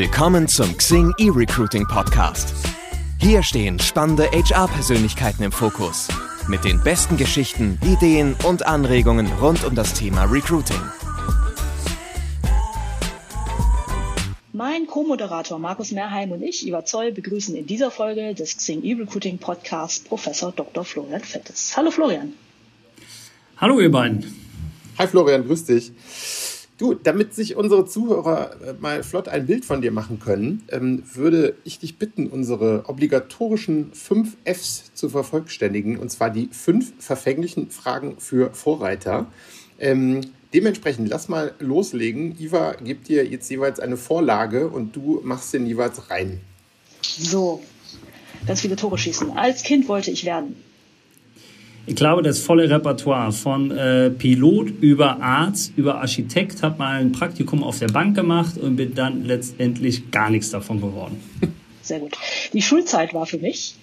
Willkommen zum Xing eRecruiting Podcast. Hier stehen spannende HR-Persönlichkeiten im Fokus. Mit den besten Geschichten, Ideen und Anregungen rund um das Thema Recruiting. Mein Co-Moderator Markus Merheim und ich, Iva Zoll, begrüßen in dieser Folge des Xing eRecruiting Podcast Professor Dr. Florian Fettes. Hallo Florian. Hallo ihr beiden. Hi Florian, grüß dich. Du, damit sich unsere Zuhörer äh, mal flott ein Bild von dir machen können, ähm, würde ich dich bitten, unsere obligatorischen fünf Fs zu vervollständigen, und zwar die fünf verfänglichen Fragen für Vorreiter. Ähm, dementsprechend, lass mal loslegen. Iva gibt dir jetzt jeweils eine Vorlage und du machst den jeweils rein. So, ganz viele Tore schießen. Als Kind wollte ich werden. Ich glaube, das volle Repertoire von äh, Pilot über Arzt, über Architekt, habe mal ein Praktikum auf der Bank gemacht und bin dann letztendlich gar nichts davon geworden. Sehr gut. Die Schulzeit war für mich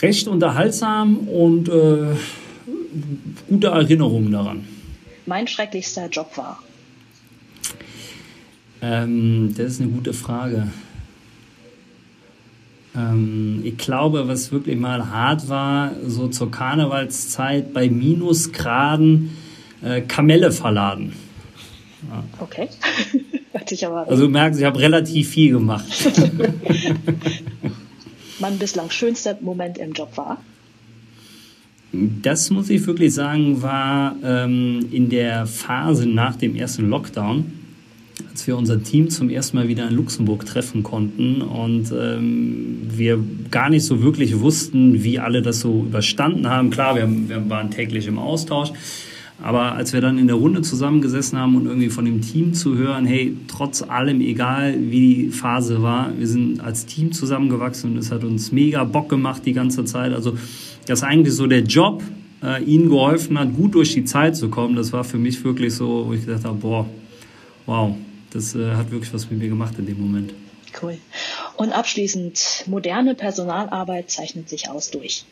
recht unterhaltsam und äh, gute Erinnerungen daran. Mein schrecklichster Job war. Ähm, das ist eine gute Frage. Ähm, ich glaube, was wirklich mal hart war, so zur Karnevalszeit bei Minusgraden äh, Kamelle verladen. Ja. Okay. also du merkst, ich habe relativ viel gemacht. mein bislang schönster Moment im Job war? Das muss ich wirklich sagen, war ähm, in der Phase nach dem ersten Lockdown als wir unser Team zum ersten Mal wieder in Luxemburg treffen konnten und ähm, wir gar nicht so wirklich wussten, wie alle das so überstanden haben. Klar, wir, wir waren täglich im Austausch. Aber als wir dann in der Runde zusammengesessen haben und irgendwie von dem Team zu hören, hey, trotz allem, egal wie die Phase war, wir sind als Team zusammengewachsen und es hat uns mega Bock gemacht die ganze Zeit. Also, dass eigentlich so der Job äh, ihnen geholfen hat, gut durch die Zeit zu kommen, das war für mich wirklich so, wo ich gedacht habe, boah, wow, das äh, hat wirklich was mit mir gemacht in dem Moment. Cool. Und abschließend, moderne Personalarbeit zeichnet sich aus durch.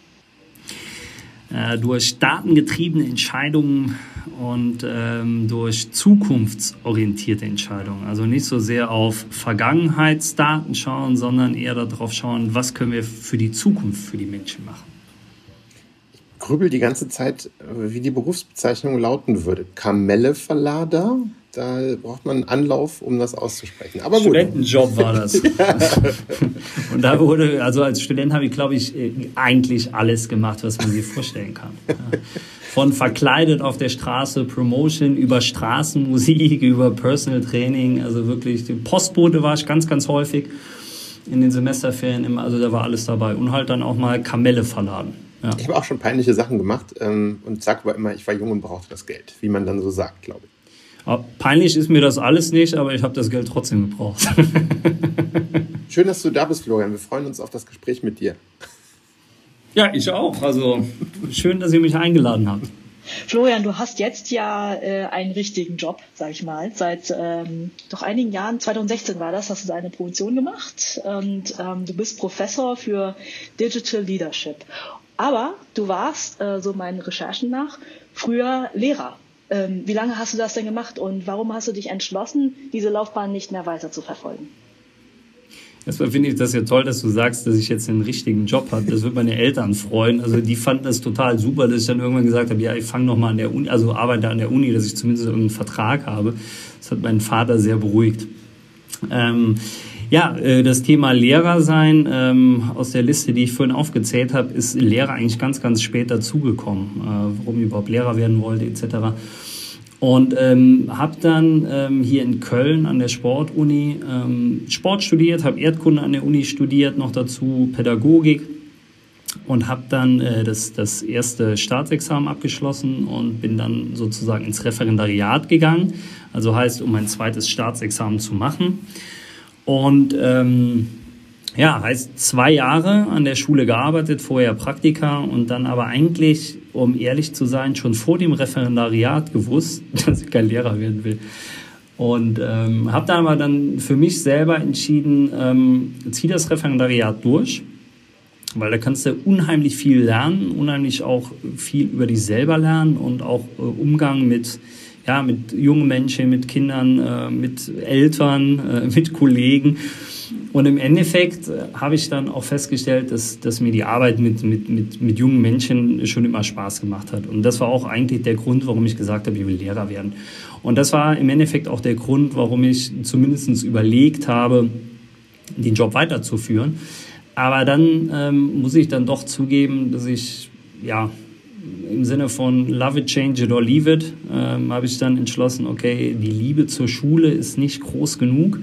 Äh, durch datengetriebene Entscheidungen und ähm, durch zukunftsorientierte Entscheidungen. Also nicht so sehr auf Vergangenheitsdaten schauen, sondern eher darauf schauen, was können wir für die Zukunft für die Menschen machen. Ich grübel die ganze Zeit, wie die Berufsbezeichnung lauten würde. Kamelleverlader? Da braucht man einen Anlauf, um das auszusprechen. Aber Studentenjob war das. Und da wurde, also als Student habe ich, glaube ich, äh, eigentlich alles gemacht, was man sich vorstellen kann. Von verkleidet auf der Straße, Promotion, über Straßenmusik, über Personal Training, also wirklich, Postbote war ich ganz, ganz häufig in den Semesterferien immer, also da war alles dabei. Und halt dann auch mal Kamelle verladen. Ja. Ich habe auch schon peinliche Sachen gemacht ähm, und sage aber immer, ich war jung und brauchte das Geld, wie man dann so sagt, glaube ich. Peinlich ist mir das alles nicht, aber ich habe das Geld trotzdem gebraucht. Schön, dass du da bist, Florian. Wir freuen uns auf das Gespräch mit dir. Ja, ich auch. Also schön, dass ihr mich eingeladen habt. Florian, du hast jetzt ja äh, einen richtigen Job, sag ich mal. Seit ähm, doch einigen Jahren, 2016 war das, hast du deine Promotion gemacht und ähm, du bist Professor für Digital Leadership. Aber du warst, äh, so meinen Recherchen nach, früher Lehrer. Ähm, wie lange hast du das denn gemacht und warum hast du dich entschlossen, diese Laufbahn nicht mehr weiter zu verfolgen? Erstmal finde ich das ja toll, dass du sagst, dass ich jetzt einen richtigen Job habe. Das wird meine Eltern freuen. Also die fanden das total super, dass ich dann irgendwann gesagt habe, ja, ich fange nochmal an der Uni, also arbeite an der Uni, dass ich zumindest irgendeinen Vertrag habe. Das hat meinen Vater sehr beruhigt. Ähm, ja, äh, das Thema Lehrer sein ähm, aus der Liste, die ich vorhin aufgezählt habe, ist Lehrer eigentlich ganz, ganz spät dazugekommen, äh, warum ich überhaupt Lehrer werden wollte etc. Und ähm, habe dann ähm, hier in Köln an der Sportuni ähm, Sport studiert, habe Erdkunde an der Uni studiert, noch dazu Pädagogik und habe dann äh, das, das erste Staatsexamen abgeschlossen und bin dann sozusagen ins Referendariat gegangen. Also heißt, um ein zweites Staatsexamen zu machen. Und ähm, ja, heißt zwei Jahre an der Schule gearbeitet, vorher Praktika und dann aber eigentlich, um ehrlich zu sein, schon vor dem Referendariat gewusst, dass ich kein Lehrer werden will. Und ähm, habe dann aber dann für mich selber entschieden, ähm, zieh das Referendariat durch, weil da kannst du unheimlich viel lernen, unheimlich auch viel über dich selber lernen und auch äh, Umgang mit ja, mit jungen Menschen, mit Kindern, äh, mit Eltern, äh, mit Kollegen. Und im Endeffekt äh, habe ich dann auch festgestellt, dass, dass mir die Arbeit mit, mit, mit, mit jungen Menschen schon immer Spaß gemacht hat. Und das war auch eigentlich der Grund, warum ich gesagt habe, ich will Lehrer werden. Und das war im Endeffekt auch der Grund, warum ich zumindest überlegt habe, den Job weiterzuführen. Aber dann ähm, muss ich dann doch zugeben, dass ich ja im Sinne von Love it, change it or leave it, ähm, habe ich dann entschlossen, okay, die Liebe zur Schule ist nicht groß genug.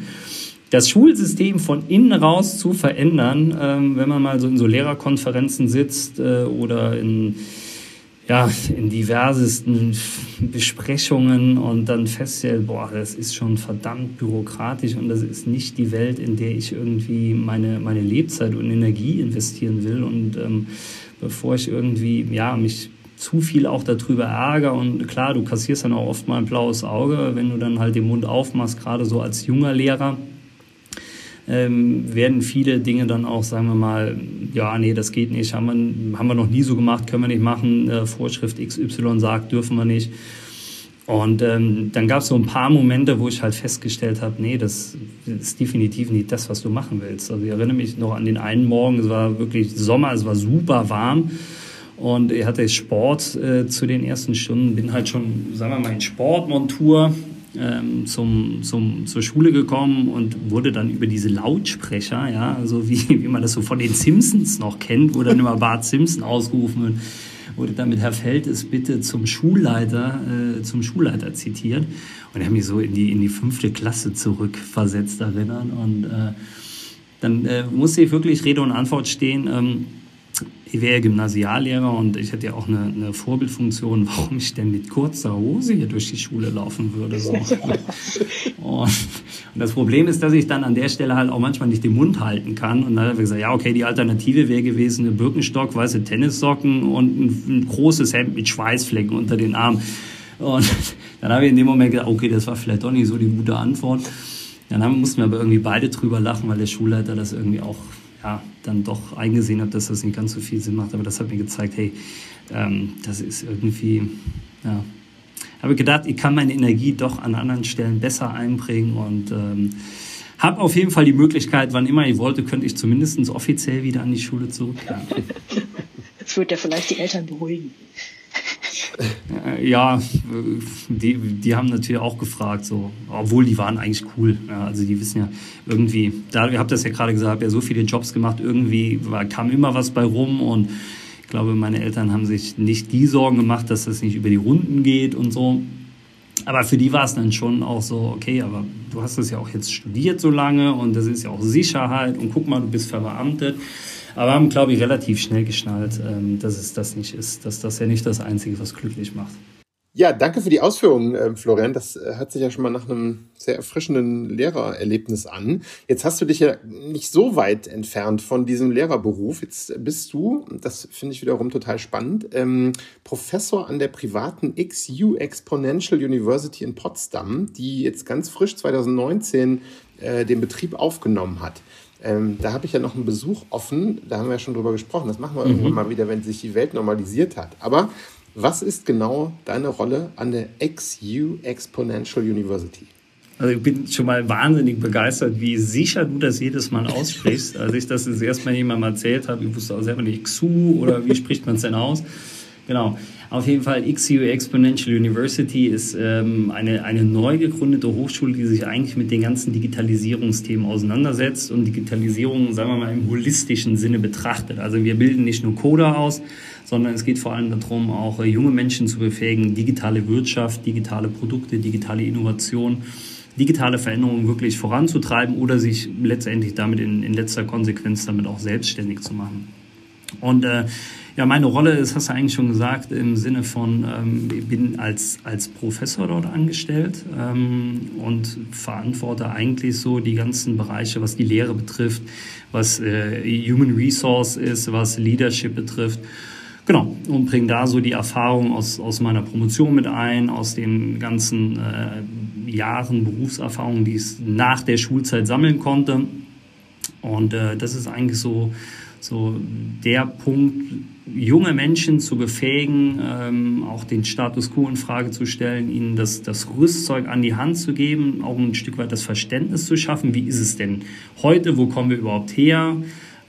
Das Schulsystem von innen raus zu verändern, ähm, wenn man mal so in so Lehrerkonferenzen sitzt äh, oder in, ja, in diversesten Besprechungen und dann feststellt, boah, das ist schon verdammt bürokratisch und das ist nicht die Welt, in der ich irgendwie meine, meine Lebzeit und Energie investieren will. Und ähm, bevor ich irgendwie, ja, mich zu viel auch darüber ärgere. Und klar, du kassierst dann auch oft mal ein blaues Auge, wenn du dann halt den Mund aufmachst, gerade so als junger Lehrer. Ähm, werden viele Dinge dann auch, sagen wir mal, ja, nee, das geht nicht, haben wir, haben wir noch nie so gemacht, können wir nicht machen, äh, Vorschrift XY sagt, dürfen wir nicht. Und ähm, dann gab es so ein paar Momente, wo ich halt festgestellt habe, nee, das ist definitiv nicht das, was du machen willst. Also ich erinnere mich noch an den einen Morgen, es war wirklich Sommer, es war super warm. Und ich hatte Sport äh, zu den ersten Stunden, bin halt schon, sagen wir mal, in Sportmontur ähm, zum, zum, zur Schule gekommen und wurde dann über diese Lautsprecher, ja, also wie, wie man das so von den Simpsons noch kennt, wo dann immer Bart Simpson ausgerufen wird, wurde dann mit Herr Feldes bitte zum Schulleiter, äh, zum Schulleiter zitiert. Und er hat mich so in die, in die fünfte Klasse zurückversetzt erinnern. Und äh, dann äh, musste ich wirklich Rede und Antwort stehen. Ähm, ich wäre Gymnasiallehrer und ich hätte ja auch eine, eine, Vorbildfunktion, warum ich denn mit kurzer Hose hier durch die Schule laufen würde. So. Und, das Problem ist, dass ich dann an der Stelle halt auch manchmal nicht den Mund halten kann. Und dann habe ich gesagt, ja, okay, die Alternative wäre gewesen, eine Birkenstock, weiße Tennissocken und ein, ein großes Hemd mit Schweißflecken unter den Armen. Und dann habe ich in dem Moment gedacht, okay, das war vielleicht doch nicht so die gute Antwort. Dann mussten wir aber irgendwie beide drüber lachen, weil der Schulleiter das irgendwie auch ja, dann doch eingesehen habe, dass das nicht ganz so viel Sinn macht. Aber das hat mir gezeigt, hey, ähm, das ist irgendwie, ja. Habe gedacht, ich kann meine Energie doch an anderen Stellen besser einbringen und ähm, habe auf jeden Fall die Möglichkeit, wann immer ich wollte, könnte ich zumindest offiziell wieder an die Schule zurückkehren. Das wird ja vielleicht die Eltern beruhigen. Äh, ja, die, die haben natürlich auch gefragt, so, obwohl die waren eigentlich cool. Ja, also die wissen ja irgendwie, da, ihr habt das ja gerade gesagt, ja so viele Jobs gemacht, irgendwie war, kam immer was bei rum und ich glaube, meine Eltern haben sich nicht die Sorgen gemacht, dass das nicht über die Runden geht und so. Aber für die war es dann schon auch so, okay, aber du hast das ja auch jetzt studiert so lange und das ist ja auch Sicherheit und guck mal, du bist verbeamtet. Aber haben, glaube ich, relativ schnell geschnallt, ähm, dass es das nicht ist, dass das ja nicht das Einzige, was glücklich macht. Ja, danke für die Ausführungen, äh, Florian. Das äh, hört sich ja schon mal nach einem sehr erfrischenden Lehrererlebnis an. Jetzt hast du dich ja nicht so weit entfernt von diesem Lehrerberuf. Jetzt bist du, das finde ich wiederum total spannend, ähm, Professor an der privaten XU Exponential University in Potsdam, die jetzt ganz frisch 2019 äh, den Betrieb aufgenommen hat. Ähm, da habe ich ja noch einen Besuch offen, da haben wir ja schon drüber gesprochen. Das machen wir mhm. irgendwann mal wieder, wenn sich die Welt normalisiert hat. Aber was ist genau deine Rolle an der XU Exponential University? Also ich bin schon mal wahnsinnig begeistert, wie sicher du das jedes Mal aussprichst. Als ich das das erste Mal jemandem erzählt habe, ich wusste auch selber nicht XU oder wie spricht man es denn aus. Genau. Auf jeden Fall XU Exponential University ist ähm, eine, eine neu gegründete Hochschule, die sich eigentlich mit den ganzen Digitalisierungsthemen auseinandersetzt und Digitalisierung, sagen wir mal, im holistischen Sinne betrachtet. Also wir bilden nicht nur Coder aus, sondern es geht vor allem darum, auch äh, junge Menschen zu befähigen, digitale Wirtschaft, digitale Produkte, digitale Innovation digitale Veränderungen wirklich voranzutreiben oder sich letztendlich damit in, in letzter Konsequenz damit auch selbstständig zu machen. Und äh, ja, meine Rolle ist, hast du eigentlich schon gesagt, im Sinne von, ähm, ich bin als, als Professor dort angestellt ähm, und verantworte eigentlich so die ganzen Bereiche, was die Lehre betrifft, was äh, Human Resource ist, was Leadership betrifft. Genau, und bringe da so die Erfahrung aus, aus meiner Promotion mit ein, aus den ganzen äh, Jahren Berufserfahrung, die ich nach der Schulzeit sammeln konnte. Und äh, das ist eigentlich so so der Punkt, junge Menschen zu befähigen, ähm, auch den Status quo in Frage zu stellen, ihnen das, das Rüstzeug an die Hand zu geben, auch ein Stück weit das Verständnis zu schaffen. Wie ist es denn heute? Wo kommen wir überhaupt her?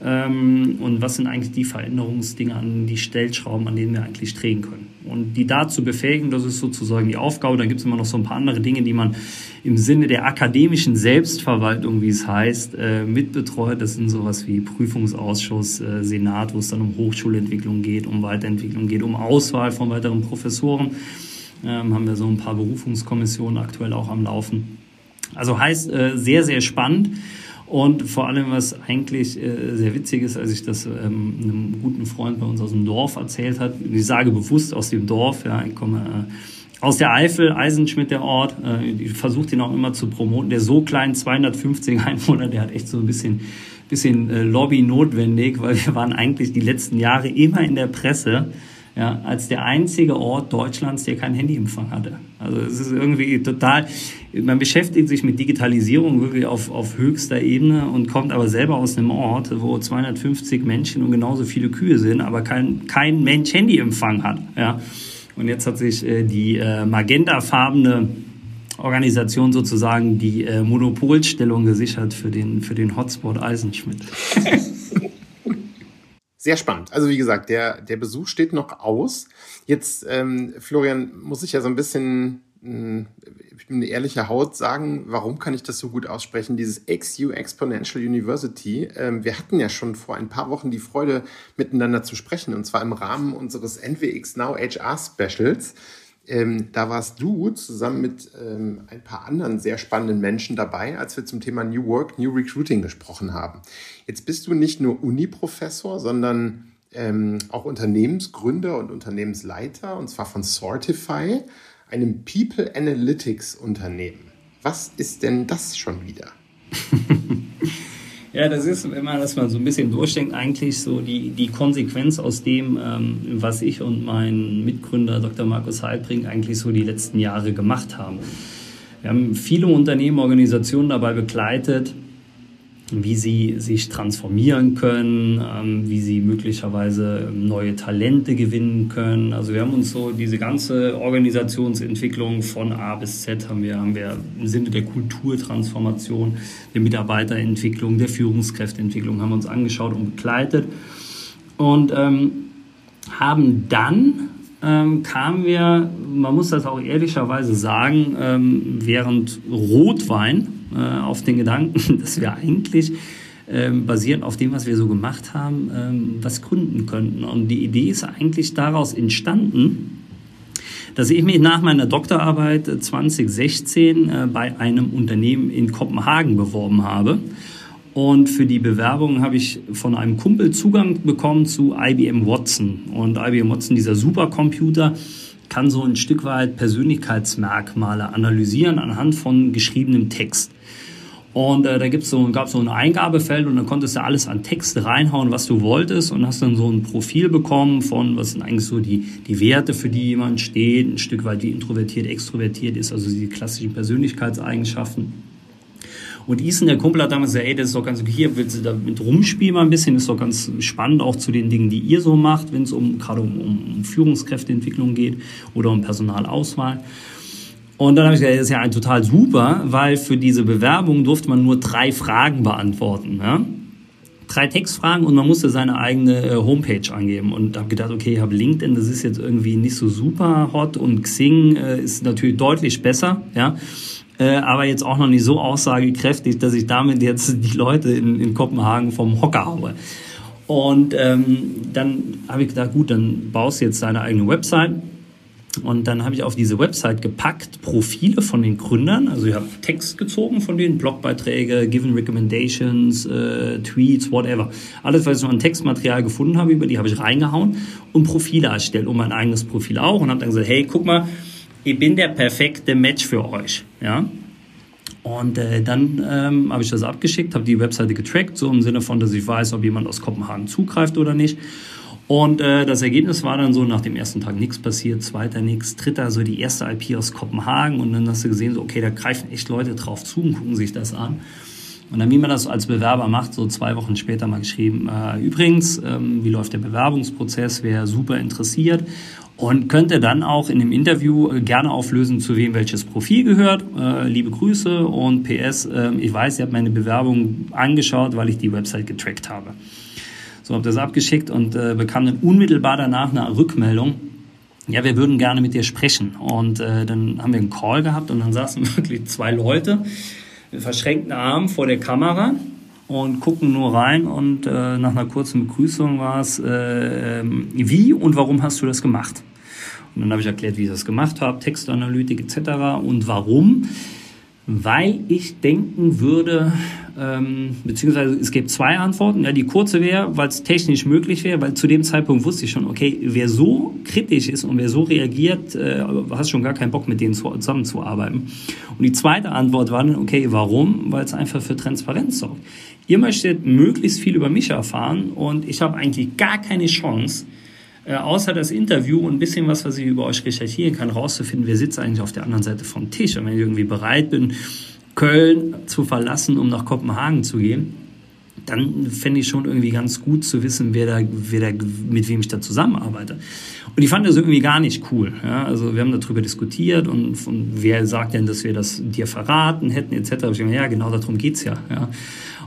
Ähm, und was sind eigentlich die Veränderungsdinge an die Stellschrauben, an denen wir eigentlich drehen können. Und die da zu befähigen, das ist sozusagen die Aufgabe. Dann gibt es immer noch so ein paar andere Dinge, die man im Sinne der akademischen Selbstverwaltung, wie es heißt, äh, mitbetreut. Das sind sowas wie Prüfungsausschuss, äh, Senat, wo es dann um Hochschulentwicklung geht, um Weiterentwicklung geht, um Auswahl von weiteren Professoren. Ähm, haben wir so ein paar Berufungskommissionen aktuell auch am Laufen. Also heißt äh, sehr, sehr spannend. Und vor allem, was eigentlich äh, sehr witzig ist, als ich das ähm, einem guten Freund bei uns aus dem Dorf erzählt hat, ich sage bewusst aus dem Dorf, ja, ich komme äh, aus der Eifel, Eisenschmidt der Ort, äh, ich versuche den auch immer zu promoten, der so klein, 250 Einwohner, der hat echt so ein bisschen, bisschen äh, Lobby notwendig, weil wir waren eigentlich die letzten Jahre immer in der Presse, ja, als der einzige Ort Deutschlands, der keinen Handyempfang hatte. Also es ist irgendwie total, man beschäftigt sich mit Digitalisierung wirklich auf, auf höchster Ebene und kommt aber selber aus einem Ort, wo 250 Menschen und genauso viele Kühe sind, aber kein, kein Mensch Handyempfang hat. Ja. Und jetzt hat sich äh, die äh, magentafarbene Organisation sozusagen die äh, Monopolstellung gesichert für den, für den Hotspot Eisenschmidt. Sehr spannend. Also wie gesagt, der, der Besuch steht noch aus. Jetzt, ähm, Florian, muss ich ja so ein bisschen hm, ich bin eine ehrliche Haut sagen, warum kann ich das so gut aussprechen? Dieses XU Exponential University. Ähm, wir hatten ja schon vor ein paar Wochen die Freude, miteinander zu sprechen, und zwar im Rahmen unseres NWX Now HR Specials. Ähm, da warst du zusammen mit ähm, ein paar anderen sehr spannenden Menschen dabei, als wir zum Thema New Work, New Recruiting gesprochen haben. Jetzt bist du nicht nur Uni-Professor, sondern ähm, auch Unternehmensgründer und Unternehmensleiter, und zwar von Sortify, einem People Analytics Unternehmen. Was ist denn das schon wieder? Ja, das ist, wenn man das mal so ein bisschen durchdenkt, eigentlich so die, die Konsequenz aus dem, ähm, was ich und mein Mitgründer Dr. Markus Heilbring eigentlich so die letzten Jahre gemacht haben. Wir haben viele Unternehmen, Organisationen dabei begleitet, wie sie sich transformieren können, ähm, wie sie möglicherweise neue Talente gewinnen können. Also wir haben uns so diese ganze Organisationsentwicklung von A bis Z haben wir, haben wir im Sinne der Kulturtransformation, der Mitarbeiterentwicklung, der Führungskräfteentwicklung haben wir uns angeschaut und begleitet und ähm, haben dann ähm, kamen wir, man muss das auch ehrlicherweise sagen, ähm, während Rotwein äh, auf den Gedanken, dass wir eigentlich ähm, basierend auf dem, was wir so gemacht haben, ähm, was gründen könnten. Und die Idee ist eigentlich daraus entstanden, dass ich mich nach meiner Doktorarbeit 2016 äh, bei einem Unternehmen in Kopenhagen beworben habe. Und für die Bewerbung habe ich von einem Kumpel Zugang bekommen zu IBM Watson. Und IBM Watson, dieser Supercomputer, kann so ein Stück weit Persönlichkeitsmerkmale analysieren anhand von geschriebenem Text. Und äh, da so, gab so ein Eingabefeld und dann konntest du alles an Text reinhauen, was du wolltest und hast dann so ein Profil bekommen von, was sind eigentlich so die, die Werte, für die jemand steht, ein Stück weit wie introvertiert, extrovertiert ist, also die klassischen Persönlichkeitseigenschaften. Und Ethan, der Kumpel, hat damals gesagt, ey, das ist doch ganz okay, hier willst du damit rumspielen mal ein bisschen, ist doch ganz spannend auch zu den Dingen, die ihr so macht, wenn es um, gerade um, um Führungskräfteentwicklung geht oder um Personalauswahl. Und dann habe ich gesagt, das ist ja ein total super, weil für diese Bewerbung durfte man nur drei Fragen beantworten. Ja? Drei Textfragen und man musste seine eigene äh, Homepage angeben. Und habe gedacht, okay, ich habe LinkedIn, das ist jetzt irgendwie nicht so super hot und Xing äh, ist natürlich deutlich besser. Ja? Äh, aber jetzt auch noch nicht so aussagekräftig, dass ich damit jetzt die Leute in, in Kopenhagen vom Hocker haue. Und ähm, dann habe ich gedacht, gut, dann baust du jetzt deine eigene Website und dann habe ich auf diese Website gepackt Profile von den Gründern. Also ich habe Text gezogen von denen, Blogbeiträge, Given Recommendations, äh, Tweets, whatever. Alles, was ich noch an Textmaterial gefunden habe, über die habe ich reingehauen und Profile erstellt und mein eigenes Profil auch und habe dann gesagt, hey, guck mal, ich bin der perfekte Match für euch. Ja? Und äh, dann ähm, habe ich das abgeschickt, habe die Webseite getrackt, so im Sinne von, dass ich weiß, ob jemand aus Kopenhagen zugreift oder nicht. Und äh, das Ergebnis war dann so, nach dem ersten Tag nichts passiert, zweiter nichts, dritter so die erste IP aus Kopenhagen und dann hast du gesehen, so okay, da greifen echt Leute drauf zu und gucken sich das an. Und dann, wie man das als Bewerber macht, so zwei Wochen später mal geschrieben, äh, übrigens, ähm, wie läuft der Bewerbungsprozess, wäre super interessiert und könnte dann auch in dem Interview äh, gerne auflösen, zu wem welches Profil gehört. Äh, liebe Grüße und PS, äh, ich weiß, ihr habt meine Bewerbung angeschaut, weil ich die Website getrackt habe. So, habe das abgeschickt und äh, bekam dann unmittelbar danach eine Rückmeldung. Ja, wir würden gerne mit dir sprechen. Und äh, dann haben wir einen Call gehabt und dann saßen wirklich zwei Leute mit verschränkten Armen vor der Kamera und gucken nur rein und äh, nach einer kurzen Begrüßung war es, äh, wie und warum hast du das gemacht? Und dann habe ich erklärt, wie ich das gemacht habe, Textanalytik etc. und warum. Weil ich denken würde, ähm, beziehungsweise es gibt zwei Antworten. Ja, die kurze wäre, weil es technisch möglich wäre, weil zu dem Zeitpunkt wusste ich schon, okay, wer so kritisch ist und wer so reagiert, äh, hast schon gar keinen Bock, mit denen zusammenzuarbeiten. Und die zweite Antwort war dann, okay, warum? Weil es einfach für Transparenz sorgt. Ihr möchtet möglichst viel über mich erfahren und ich habe eigentlich gar keine Chance, äh, außer das Interview und ein bisschen was, was ich über euch recherchieren kann, rauszufinden, wer sitzt eigentlich auf der anderen Seite vom Tisch. Und wenn ich irgendwie bereit bin, Köln zu verlassen, um nach Kopenhagen zu gehen, dann fände ich schon irgendwie ganz gut zu wissen, wer da, wer da, mit wem ich da zusammenarbeite. Und ich fand das irgendwie gar nicht cool. Ja? Also wir haben darüber diskutiert und von, wer sagt denn, dass wir das dir verraten hätten, etc. Ich dachte, ja, genau darum geht's ja. ja?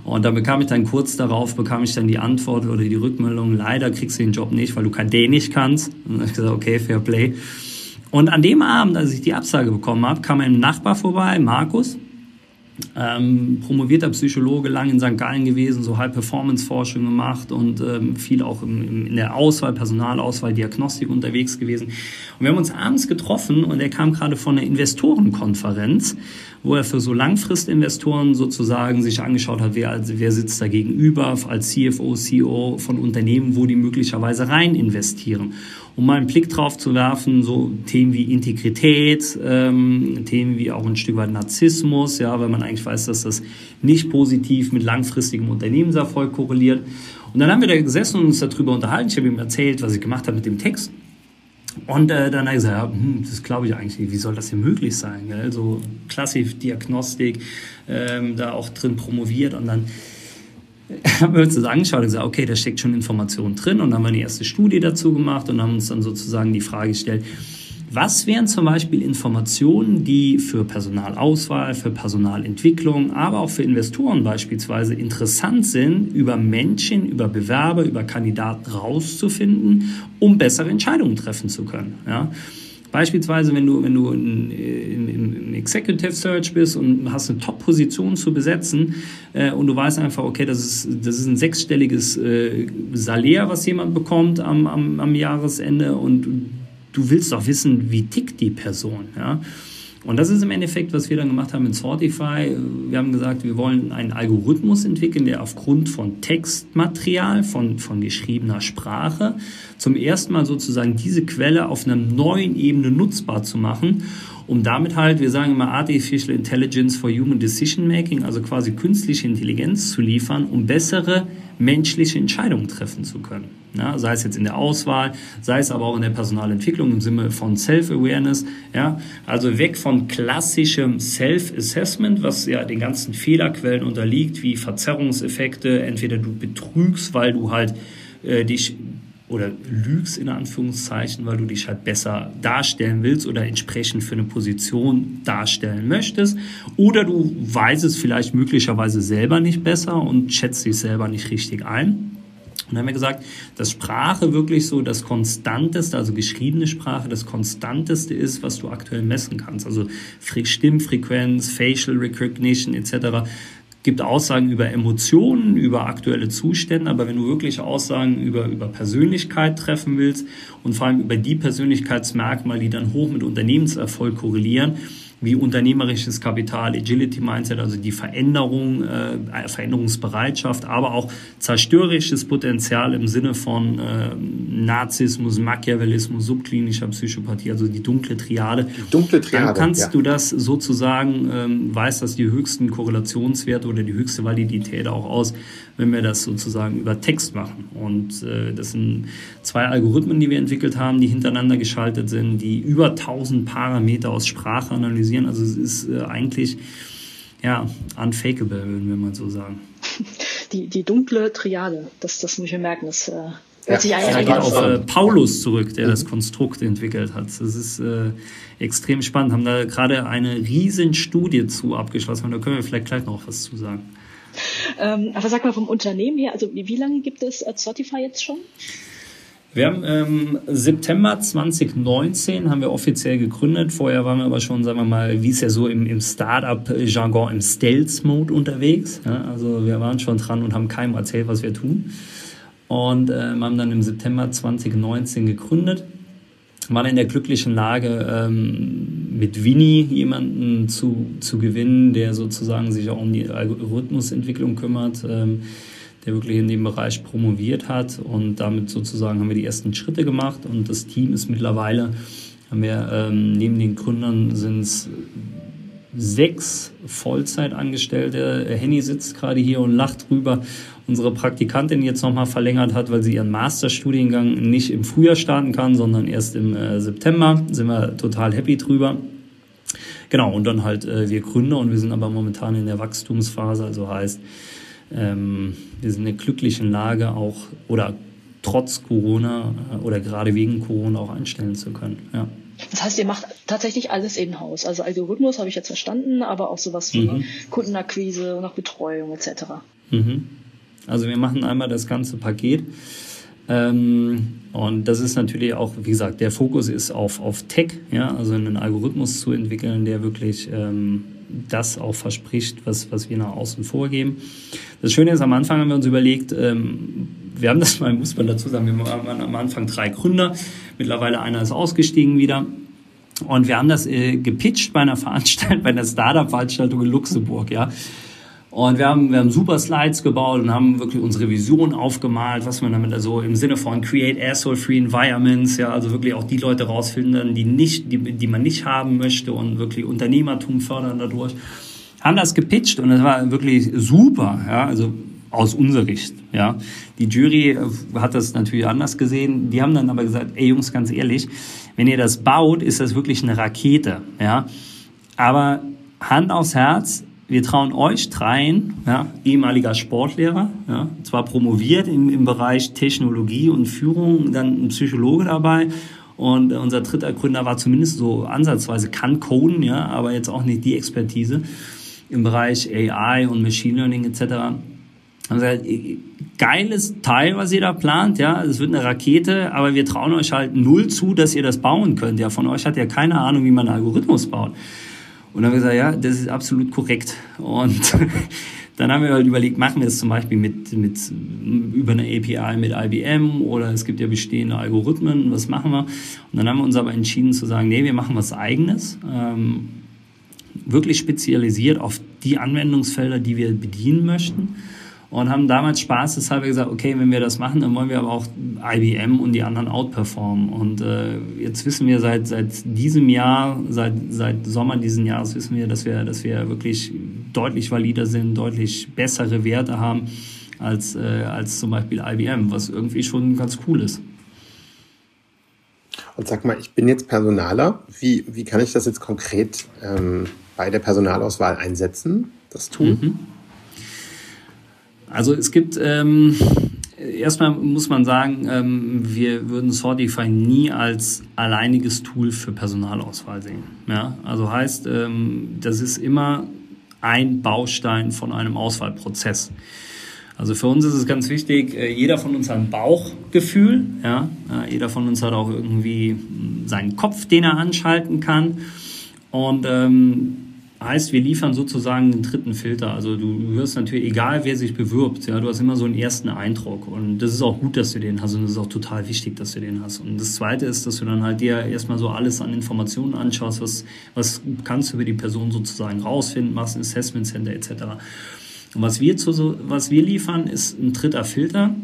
Und dann bekam ich dann kurz darauf, bekam ich dann die Antwort oder die Rückmeldung, leider kriegst du den Job nicht, weil du kein Dänisch kannst. Und dann ich gesagt, okay, fair play. Und an dem Abend, als ich die Absage bekommen habe, kam ein Nachbar vorbei, Markus, ähm, promovierter Psychologe, lang in St. Gallen gewesen, so High-Performance-Forschung gemacht und ähm, viel auch im, im, in der Auswahl, Personalauswahl, Diagnostik unterwegs gewesen. Und wir haben uns abends getroffen und er kam gerade von einer Investorenkonferenz wo er für so Langfristinvestoren sozusagen sich angeschaut hat, wer, wer sitzt da gegenüber als CFO, CEO von Unternehmen, wo die möglicherweise rein investieren. Um mal einen Blick drauf zu werfen, so Themen wie Integrität, ähm, Themen wie auch ein Stück weit Narzissmus, ja, weil man eigentlich weiß, dass das nicht positiv mit langfristigem Unternehmenserfolg korreliert. Und dann haben wir da gesessen und uns darüber unterhalten. Ich habe ihm erzählt, was ich gemacht habe mit dem Text. Und äh, dann habe ich gesagt, ja, hm, das glaube ich eigentlich nicht. Wie soll das denn möglich sein? Gell? So klassisch Diagnostik, ähm, da auch drin promoviert und dann haben wir uns das angeschaut und gesagt, okay, da steckt schon Information drin und dann haben wir eine erste Studie dazu gemacht und haben uns dann sozusagen die Frage gestellt, was wären zum Beispiel Informationen, die für Personalauswahl, für Personalentwicklung, aber auch für Investoren beispielsweise interessant sind, über Menschen, über Bewerber, über Kandidaten rauszufinden, um bessere Entscheidungen treffen zu können? Ja? Beispielsweise, wenn du, wenn du in, in, im Executive Search bist und hast eine Top-Position zu besetzen äh, und du weißt einfach, okay, das ist, das ist ein sechsstelliges äh, Salär, was jemand bekommt am, am, am Jahresende und du willst doch wissen, wie tickt die Person. Ja? Und das ist im Endeffekt, was wir dann gemacht haben in Sortify. Wir haben gesagt, wir wollen einen Algorithmus entwickeln, der aufgrund von Textmaterial, von, von geschriebener Sprache, zum ersten Mal sozusagen diese Quelle auf einer neuen Ebene nutzbar zu machen, um damit halt, wir sagen immer Artificial Intelligence for Human Decision Making, also quasi künstliche Intelligenz zu liefern, um bessere menschliche Entscheidungen treffen zu können. Ja, sei es jetzt in der Auswahl, sei es aber auch in der Personalentwicklung im Sinne von Self-Awareness. Ja, also weg von klassischem Self-Assessment, was ja den ganzen Fehlerquellen unterliegt, wie Verzerrungseffekte. Entweder du betrügst, weil du halt äh, dich oder lügst in Anführungszeichen, weil du dich halt besser darstellen willst oder entsprechend für eine Position darstellen möchtest. Oder du weißt es vielleicht möglicherweise selber nicht besser und schätzt dich selber nicht richtig ein. Und dann haben wir gesagt, dass Sprache wirklich so das Konstanteste, also geschriebene Sprache, das Konstanteste ist, was du aktuell messen kannst. Also Stimmfrequenz, Facial Recognition etc. Gibt Aussagen über Emotionen, über aktuelle Zustände, aber wenn du wirklich Aussagen über, über Persönlichkeit treffen willst und vor allem über die Persönlichkeitsmerkmale, die dann hoch mit Unternehmenserfolg korrelieren, wie unternehmerisches Kapital, Agility Mindset, also die Veränderung, äh, Veränderungsbereitschaft, aber auch zerstörerisches Potenzial im Sinne von äh, Narzissmus, Machiavellismus, subklinischer Psychopathie, also die dunkle Triade. Die dunkle Triade. Dann kannst ja. du das sozusagen, ähm, weißt das die höchsten Korrelationswerte oder die höchste Validität auch aus, wenn wir das sozusagen über Text machen. Und äh, das sind zwei Algorithmen, die wir entwickelt haben, die hintereinander geschaltet sind, die über 1000 Parameter aus Sprache analysieren. Also es ist äh, eigentlich ja, unfakeable, würden wir mal so sagen. Die, die dunkle Triade, das, das muss ich mir merken. Das, äh, Hört sich ja, geht auf äh, Paulus zurück, der mhm. das Konstrukt entwickelt hat. Das ist äh, extrem spannend. Haben da gerade eine riesen Studie zu abgeschlossen. Und da können wir vielleicht gleich noch was zu sagen. Ähm, aber sag mal vom Unternehmen her, also wie lange gibt es äh, Spotify jetzt schon? Wir haben ähm, September 2019 haben wir offiziell gegründet. Vorher waren wir aber schon, sagen wir mal, wie es ja so im, im Startup-Jargon, im Stealth-Mode unterwegs. Ja, also wir waren schon dran und haben keinem erzählt, was wir tun und äh, haben dann im September 2019 gegründet. Waren in der glücklichen Lage, ähm, mit Winnie jemanden zu, zu gewinnen, der sozusagen sich auch um die Algorithmusentwicklung kümmert, ähm, der wirklich in dem Bereich promoviert hat. Und damit sozusagen haben wir die ersten Schritte gemacht. Und das Team ist mittlerweile, haben wir ähm, neben den Gründern sind es sechs Vollzeitangestellte. Henny sitzt gerade hier und lacht drüber unsere Praktikantin jetzt nochmal verlängert hat, weil sie ihren Masterstudiengang nicht im Frühjahr starten kann, sondern erst im äh, September. Sind wir total happy drüber. Genau, und dann halt äh, wir Gründer und wir sind aber momentan in der Wachstumsphase, also heißt, ähm, wir sind in der glücklichen Lage auch oder trotz Corona äh, oder gerade wegen Corona auch einstellen zu können. Ja. Das heißt, ihr macht tatsächlich alles in-house. Also Algorithmus habe ich jetzt verstanden, aber auch sowas wie mhm. Kundenakquise, noch Betreuung etc. Mhm. Also wir machen einmal das ganze Paket. Ähm, und das ist natürlich auch, wie gesagt, der Fokus ist auf, auf Tech, ja, also einen Algorithmus zu entwickeln, der wirklich ähm, das auch verspricht, was, was wir nach außen vorgeben. Das Schöne ist, am Anfang haben wir uns überlegt, ähm, wir haben das mal, muss man dazu sagen, wir waren am Anfang drei Gründer, mittlerweile einer ist ausgestiegen wieder. Und wir haben das äh, gepitcht bei einer Veranstaltung, bei einer Startup-Veranstaltung in Luxemburg, ja. Und wir haben, wir haben super Slides gebaut und haben wirklich unsere Vision aufgemalt, was man damit also im Sinne von Create Asshole-Free Environments, ja, also wirklich auch die Leute rausfinden, die nicht, die, die man nicht haben möchte und wirklich Unternehmertum fördern dadurch. Haben das gepitcht und das war wirklich super, ja, also aus unserer Sicht, ja. Die Jury hat das natürlich anders gesehen. Die haben dann aber gesagt, ey Jungs, ganz ehrlich, wenn ihr das baut, ist das wirklich eine Rakete, ja. Aber Hand aufs Herz, wir trauen euch dreien, ja, ehemaliger Sportlehrer, ja, zwar promoviert im, im Bereich Technologie und Führung, dann ein Psychologe dabei und unser dritter Gründer war zumindest so ansatzweise, kann coden, ja, aber jetzt auch nicht die Expertise im Bereich AI und Machine Learning etc. Also geiles Teil, was ihr da plant, ja, es wird eine Rakete, aber wir trauen euch halt null zu, dass ihr das bauen könnt. Ja, von euch hat ja keine Ahnung, wie man einen Algorithmus baut. Und dann haben wir gesagt, ja, das ist absolut korrekt. Und dann haben wir halt überlegt, machen wir das zum Beispiel mit, mit, über eine API mit IBM oder es gibt ja bestehende Algorithmen, was machen wir? Und dann haben wir uns aber entschieden zu sagen, nee, wir machen was eigenes, ähm, wirklich spezialisiert auf die Anwendungsfelder, die wir bedienen möchten und haben damals spaßeshalber gesagt, okay, wenn wir das machen, dann wollen wir aber auch IBM und die anderen outperformen. Und äh, jetzt wissen wir seit, seit diesem Jahr, seit, seit Sommer diesen Jahres wissen wir, dass wir, dass wir wirklich deutlich valider sind, deutlich bessere Werte haben als, äh, als zum Beispiel IBM, was irgendwie schon ganz cool ist. Und sag mal, ich bin jetzt Personaler. Wie, wie kann ich das jetzt konkret ähm, bei der Personalauswahl einsetzen, das Tool? Mhm. Also es gibt, ähm, erstmal muss man sagen, ähm, wir würden Sortify nie als alleiniges Tool für Personalauswahl sehen. Ja? Also heißt, ähm, das ist immer ein Baustein von einem Auswahlprozess. Also für uns ist es ganz wichtig, äh, jeder von uns hat ein Bauchgefühl, ja? jeder von uns hat auch irgendwie seinen Kopf, den er anschalten kann. Und ähm, Heißt, wir liefern sozusagen den dritten Filter. Also du hörst natürlich, egal wer sich bewirbt, ja, du hast immer so einen ersten Eindruck. Und das ist auch gut, dass du den hast und das ist auch total wichtig, dass du den hast. Und das zweite ist, dass du dann halt dir erstmal so alles an Informationen anschaust, was, was kannst du über die Person sozusagen rausfinden, machst ein Assessment Center etc. Und was wir, zu, was wir liefern, ist ein dritter Filter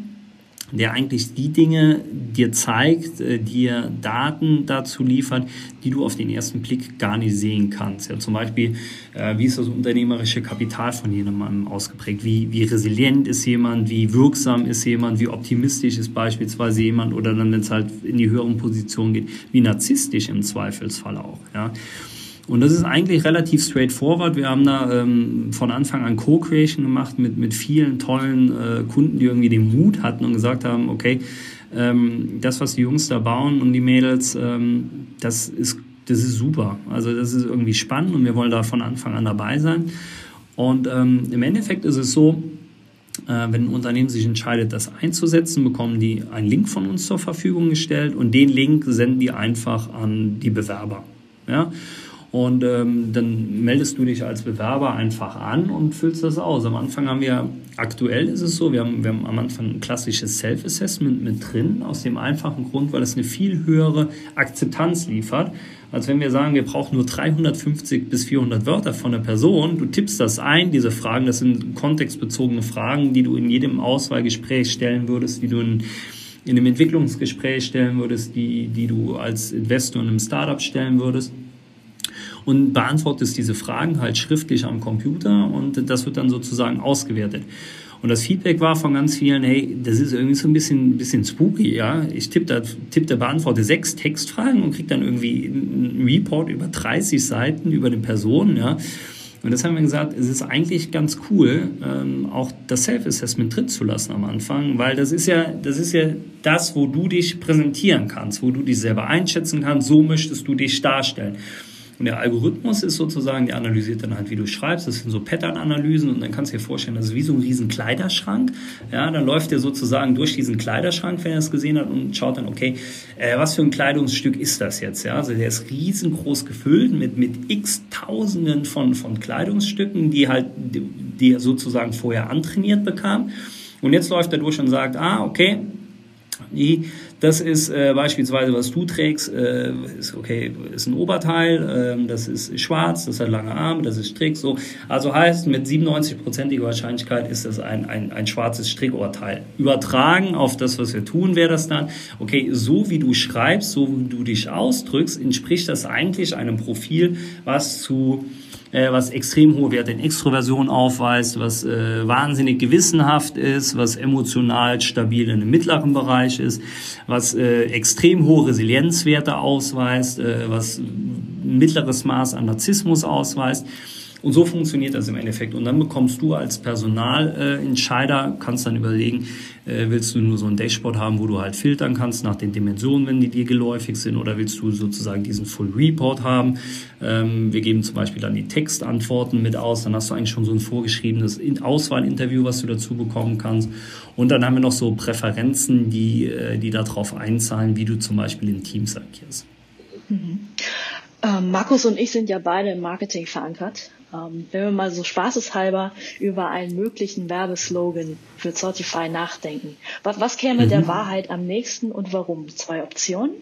der eigentlich die Dinge dir zeigt, äh, dir Daten dazu liefert, die du auf den ersten Blick gar nicht sehen kannst. Ja, zum Beispiel, äh, wie ist das unternehmerische Kapital von jemandem ausgeprägt? Wie, wie resilient ist jemand? Wie wirksam ist jemand? Wie optimistisch ist beispielsweise jemand? Oder dann, wenn es halt in die höheren Positionen geht, wie narzisstisch im Zweifelsfall auch. Ja? Und das ist eigentlich relativ straightforward. Wir haben da ähm, von Anfang an Co-Creation gemacht mit, mit vielen tollen äh, Kunden, die irgendwie den Mut hatten und gesagt haben, okay, ähm, das, was die Jungs da bauen und die Mädels, ähm, das ist das ist super. Also das ist irgendwie spannend und wir wollen da von Anfang an dabei sein. Und ähm, im Endeffekt ist es so, äh, wenn ein Unternehmen sich entscheidet, das einzusetzen, bekommen die einen Link von uns zur Verfügung gestellt und den Link senden die einfach an die Bewerber. Ja? Und ähm, dann meldest du dich als Bewerber einfach an und füllst das aus. Am Anfang haben wir, aktuell ist es so, wir haben, wir haben am Anfang ein klassisches Self-Assessment mit drin, aus dem einfachen Grund, weil es eine viel höhere Akzeptanz liefert, als wenn wir sagen, wir brauchen nur 350 bis 400 Wörter von der Person. Du tippst das ein, diese Fragen, das sind kontextbezogene Fragen, die du in jedem Auswahlgespräch stellen würdest, die du in in einem Entwicklungsgespräch stellen würdest, die, die du als Investor in einem Startup stellen würdest und beantwortest diese Fragen halt schriftlich am Computer und das wird dann sozusagen ausgewertet. Und das Feedback war von ganz vielen, hey, das ist irgendwie so ein bisschen, bisschen spooky, ja. Ich tippe da, tipp da beantworte sechs Textfragen und kriege dann irgendwie einen Report über 30 Seiten über eine Person, ja. Und das haben wir gesagt, es ist eigentlich ganz cool, ähm, auch das Self-Assessment drin zu lassen am Anfang, weil das ist ja, das ist ja das, wo du dich präsentieren kannst, wo du dich selber einschätzen kannst, so möchtest du dich darstellen. Und der Algorithmus ist sozusagen, der analysiert dann halt, wie du schreibst. Das sind so Pattern-Analysen und dann kannst du dir vorstellen, das ist wie so ein riesen Kleiderschrank. Ja, dann läuft der sozusagen durch diesen Kleiderschrank, wenn er es gesehen hat und schaut dann, okay, äh, was für ein Kleidungsstück ist das jetzt? Ja, also der ist riesengroß gefüllt mit, mit x Tausenden von, von Kleidungsstücken, die halt, die, die er sozusagen vorher antrainiert bekam. Und jetzt läuft er durch und sagt, ah, okay, die das ist äh, beispielsweise, was du trägst, äh, ist okay, ist ein Oberteil, äh, das ist schwarz, das hat lange Arme, das ist Strick, so. Also heißt, mit 97-prozentiger Wahrscheinlichkeit ist das ein, ein, ein schwarzes Strickohrteil. Übertragen auf das, was wir tun, wäre das dann, okay, so wie du schreibst, so wie du dich ausdrückst, entspricht das eigentlich einem Profil, was zu äh, was extrem hohe Werte in Extroversion aufweist, was äh, wahnsinnig gewissenhaft ist, was emotional stabil in einem mittleren Bereich ist, was äh, extrem hohe Resilienzwerte ausweist, äh, was mittleres Maß an Narzissmus ausweist. Und so funktioniert das im Endeffekt. Und dann bekommst du als Personalentscheider, kannst dann überlegen, äh, willst du nur so ein Dashboard haben, wo du halt filtern kannst nach den Dimensionen, wenn die dir geläufig sind, oder willst du sozusagen diesen Full Report haben? Ähm, wir geben zum Beispiel dann die Textantworten mit aus, dann hast du eigentlich schon so ein vorgeschriebenes Auswahlinterview, was du dazu bekommen kannst. Und dann haben wir noch so Präferenzen, die, äh, die darauf einzahlen, wie du zum Beispiel in Teams agierst. Mhm. Ähm, Markus und ich sind ja beide im Marketing verankert. Ähm, wenn wir mal so spaßeshalber über einen möglichen Werbeslogan für Certify nachdenken. Was, was käme mhm. der Wahrheit am nächsten und warum? Zwei Optionen.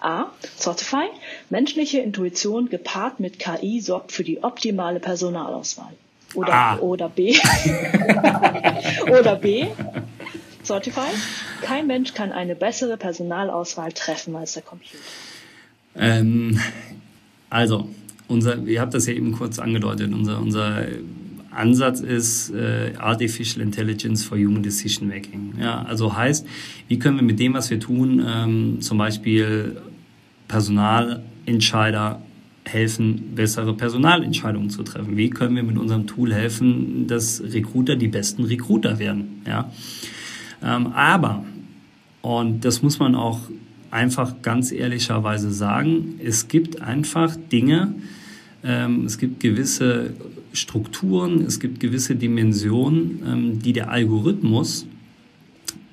A. Certify. Menschliche Intuition gepaart mit KI sorgt für die optimale Personalauswahl. Oder, ah. oder B. oder B. Certify. Kein Mensch kann eine bessere Personalauswahl treffen als der Computer. Ähm, also, unser, ihr habt das ja eben kurz angedeutet, unser, unser Ansatz ist äh, Artificial Intelligence for Human Decision Making. Ja, also heißt, wie können wir mit dem, was wir tun, ähm, zum Beispiel Personalentscheider helfen, bessere Personalentscheidungen zu treffen? Wie können wir mit unserem Tool helfen, dass Recruiter die besten Recruiter werden? Ja, ähm, aber und das muss man auch einfach ganz ehrlicherweise sagen, es gibt einfach Dinge, ähm, es gibt gewisse Strukturen, es gibt gewisse Dimensionen, ähm, die der Algorithmus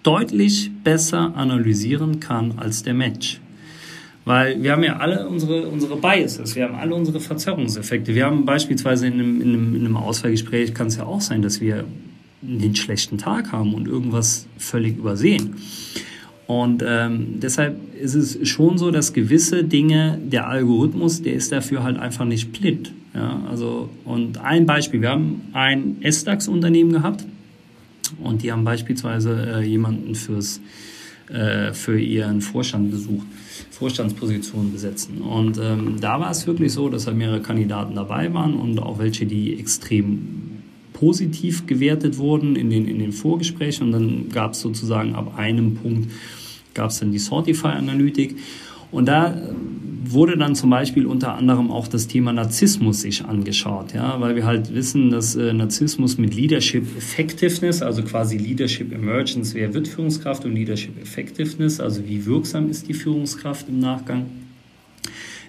deutlich besser analysieren kann als der Mensch. Weil wir haben ja alle unsere, unsere Biases, wir haben alle unsere Verzerrungseffekte. Wir haben beispielsweise in einem, in einem, in einem Auswahlgespräch, kann es ja auch sein, dass wir einen schlechten Tag haben und irgendwas völlig übersehen. Und ähm, deshalb ist es schon so, dass gewisse Dinge, der Algorithmus, der ist dafür halt einfach nicht blind. Ja, also, und ein Beispiel, wir haben ein S-DAX-Unternehmen gehabt und die haben beispielsweise äh, jemanden fürs, äh, für ihren Vorstand besucht, Vorstandspositionen besetzen. Und ähm, da war es wirklich so, dass halt mehrere Kandidaten dabei waren und auch welche, die extrem positiv gewertet wurden in den, in den Vorgesprächen. Und dann gab es sozusagen ab einem Punkt, gab es dann die Sortify-Analytik. Und da wurde dann zum Beispiel unter anderem auch das Thema Narzissmus sich angeschaut, ja, weil wir halt wissen, dass äh, Narzissmus mit Leadership Effectiveness, also quasi Leadership Emergence, wer wird Führungskraft und Leadership Effectiveness, also wie wirksam ist die Führungskraft im Nachgang,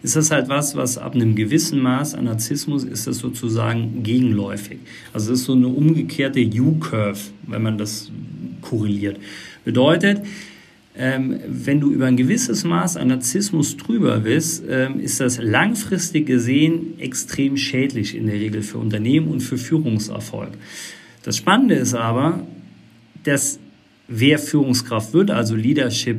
ist das halt was, was ab einem gewissen Maß an Narzissmus ist das sozusagen gegenläufig. Also das ist so eine umgekehrte U-Curve, wenn man das korreliert. Bedeutet, ähm, wenn du über ein gewisses Maß an Narzissmus drüber bist, ähm, ist das langfristig gesehen extrem schädlich in der Regel für Unternehmen und für Führungserfolg. Das Spannende ist aber, dass wer Führungskraft wird, also Leadership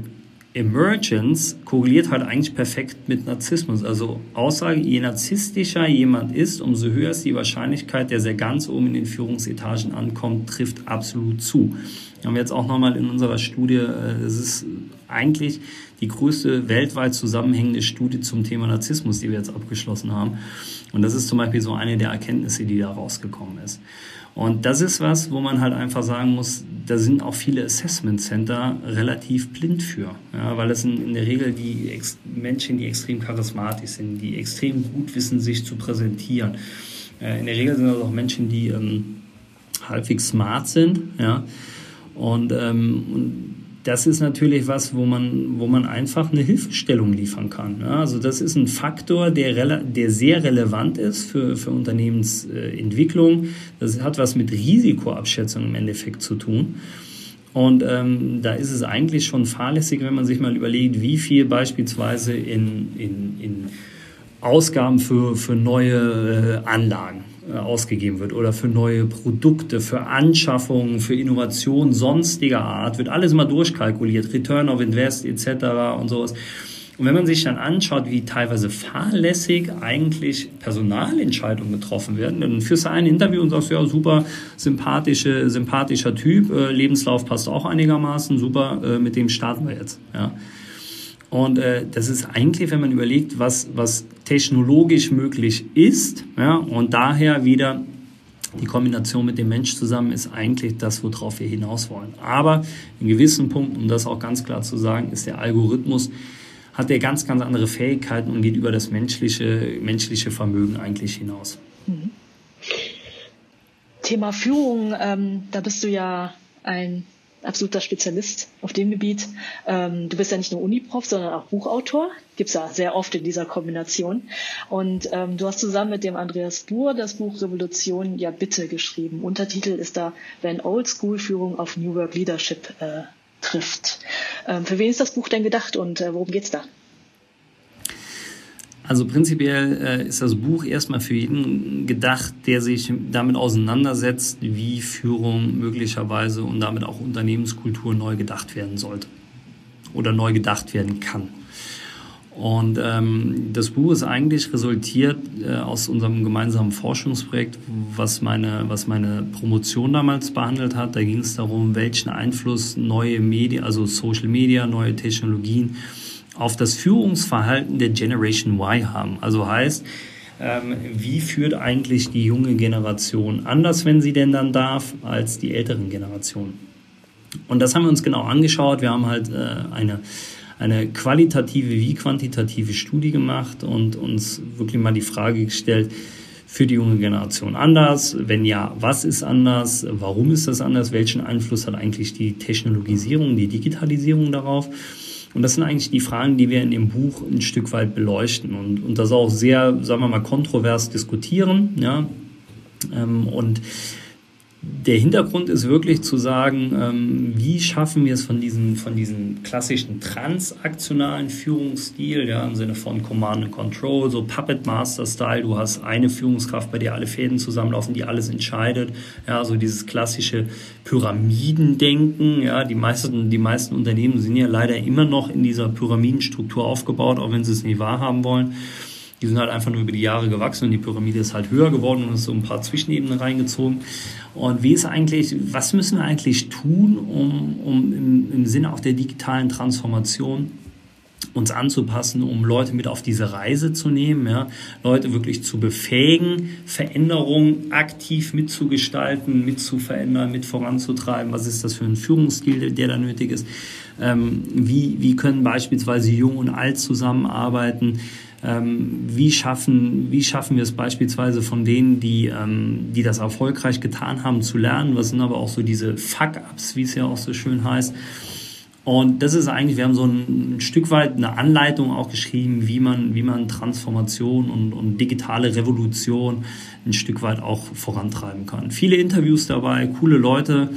Emergence, korreliert halt eigentlich perfekt mit Narzissmus. Also Aussage, je narzisstischer jemand ist, umso höher ist die Wahrscheinlichkeit, dass er ganz oben in den Führungsetagen ankommt, trifft absolut zu haben wir jetzt auch nochmal in unserer Studie, äh, es ist eigentlich die größte weltweit zusammenhängende Studie zum Thema Narzissmus, die wir jetzt abgeschlossen haben. Und das ist zum Beispiel so eine der Erkenntnisse, die da rausgekommen ist. Und das ist was, wo man halt einfach sagen muss, da sind auch viele Assessment Center relativ blind für, ja, weil das sind in der Regel die Ex Menschen, die extrem charismatisch sind, die extrem gut wissen, sich zu präsentieren. Äh, in der Regel sind das auch Menschen, die ähm, halbwegs smart sind, ja, und, ähm, und das ist natürlich was, wo man, wo man einfach eine Hilfestellung liefern kann. Ja, also das ist ein Faktor, der, der sehr relevant ist für, für Unternehmensentwicklung. Das hat was mit Risikoabschätzung im Endeffekt zu tun. Und ähm, da ist es eigentlich schon fahrlässig, wenn man sich mal überlegt, wie viel beispielsweise in, in, in Ausgaben für, für neue äh, Anlagen äh, ausgegeben wird oder für neue Produkte, für Anschaffungen, für Innovationen sonstiger Art, wird alles immer durchkalkuliert, Return of Invest etc. und sowas. Und wenn man sich dann anschaut, wie teilweise fahrlässig eigentlich Personalentscheidungen getroffen werden, dann führst du ein Interview und sagst, ja, super, sympathische, sympathischer Typ, äh, Lebenslauf passt auch einigermaßen, super, äh, mit dem starten wir jetzt. Ja. Und äh, das ist eigentlich, wenn man überlegt, was, was technologisch möglich ist, ja, und daher wieder die Kombination mit dem Mensch zusammen ist eigentlich das, worauf wir hinaus wollen. Aber in gewissen Punkten, um das auch ganz klar zu sagen, ist der Algorithmus, hat der ganz, ganz andere Fähigkeiten und geht über das menschliche, menschliche Vermögen eigentlich hinaus. Mhm. Thema Führung, ähm, da bist du ja ein absoluter Spezialist auf dem Gebiet. Ähm, du bist ja nicht nur Uniprof, sondern auch Buchautor. Gibt's ja sehr oft in dieser Kombination. Und ähm, du hast zusammen mit dem Andreas Buhr das Buch Revolution ja bitte geschrieben. Untertitel ist da, wenn Oldschool-Führung auf New Work Leadership äh, trifft. Ähm, für wen ist das Buch denn gedacht und äh, worum geht's da? Also prinzipiell äh, ist das Buch erstmal für jeden gedacht, der sich damit auseinandersetzt, wie Führung möglicherweise und damit auch Unternehmenskultur neu gedacht werden sollte oder neu gedacht werden kann. Und ähm, das Buch ist eigentlich resultiert äh, aus unserem gemeinsamen Forschungsprojekt, was meine, was meine Promotion damals behandelt hat. Da ging es darum, welchen Einfluss neue Medien, also Social Media, neue Technologien auf das Führungsverhalten der Generation Y haben. Also heißt, ähm, wie führt eigentlich die junge Generation anders, wenn sie denn dann darf, als die älteren Generationen? Und das haben wir uns genau angeschaut. Wir haben halt äh, eine, eine qualitative wie quantitative Studie gemacht und uns wirklich mal die Frage gestellt, für die junge Generation anders? Wenn ja, was ist anders? Warum ist das anders? Welchen Einfluss hat eigentlich die Technologisierung, die Digitalisierung darauf? Und das sind eigentlich die Fragen, die wir in dem Buch ein Stück weit beleuchten und, und das auch sehr, sagen wir mal, kontrovers diskutieren. Ja? Ähm, und der Hintergrund ist wirklich zu sagen, ähm, wie schaffen wir es von diesem, von diesem klassischen transaktionalen Führungsstil, ja, im Sinne von Command and Control, so Puppet Master Style, du hast eine Führungskraft, bei der alle Fäden zusammenlaufen, die alles entscheidet, ja, so dieses klassische Pyramidendenken, ja, die meisten, die meisten Unternehmen sind ja leider immer noch in dieser Pyramidenstruktur aufgebaut, auch wenn sie es nicht wahrhaben wollen. Die sind halt einfach nur über die Jahre gewachsen und die Pyramide ist halt höher geworden und ist so ein paar Zwischenebenen reingezogen. Und wie ist eigentlich, was müssen wir eigentlich tun, um, um im, im Sinne auch der digitalen Transformation uns anzupassen, um Leute mit auf diese Reise zu nehmen, ja, Leute wirklich zu befähigen, Veränderungen aktiv mitzugestalten, mitzuverändern, mit voranzutreiben. Was ist das für ein Führungsstil, der da nötig ist? Ähm, wie, wie können beispielsweise Jung und Alt zusammenarbeiten? Ähm, wie, schaffen, wie schaffen wir es beispielsweise von denen, die, ähm, die das erfolgreich getan haben, zu lernen? Was sind aber auch so diese Fuck-Ups, wie es ja auch so schön heißt? Und das ist eigentlich, wir haben so ein, ein, Stück weit eine Anleitung auch geschrieben, wie man, wie man Transformation und, und digitale Revolution ein Stück weit auch vorantreiben kann. Viele Interviews dabei, coole Leute.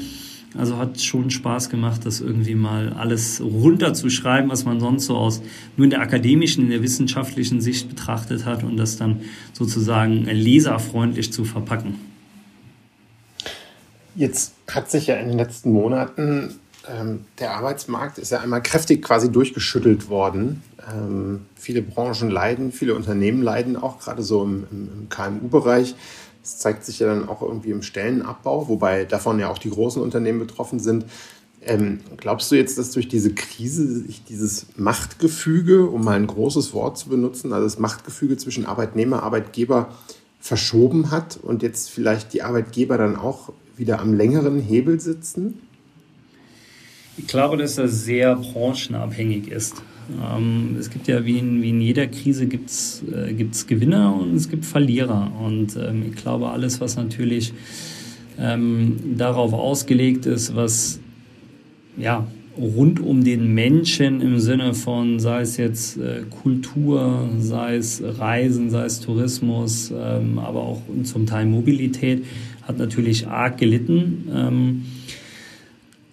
Also hat schon Spaß gemacht, das irgendwie mal alles runterzuschreiben, was man sonst so aus nur in der akademischen, in der wissenschaftlichen Sicht betrachtet hat und das dann sozusagen leserfreundlich zu verpacken. Jetzt hat sich ja in den letzten Monaten ähm, der Arbeitsmarkt ist ja einmal kräftig quasi durchgeschüttelt worden. Ähm, viele Branchen leiden, viele Unternehmen leiden auch gerade so im, im KMU-Bereich. Das zeigt sich ja dann auch irgendwie im Stellenabbau, wobei davon ja auch die großen Unternehmen betroffen sind. Ähm, glaubst du jetzt, dass durch diese Krise sich dieses Machtgefüge, um mal ein großes Wort zu benutzen, also das Machtgefüge zwischen Arbeitnehmer, Arbeitgeber verschoben hat und jetzt vielleicht die Arbeitgeber dann auch wieder am längeren Hebel sitzen? Ich glaube, dass das sehr branchenabhängig ist. Ähm, es gibt ja wie in, wie in jeder Krise gibt es äh, Gewinner und es gibt Verlierer. Und ähm, ich glaube, alles, was natürlich ähm, darauf ausgelegt ist, was ja, rund um den Menschen im Sinne von, sei es jetzt äh, Kultur, sei es Reisen, sei es Tourismus, ähm, aber auch zum Teil Mobilität, hat natürlich arg gelitten. Ähm,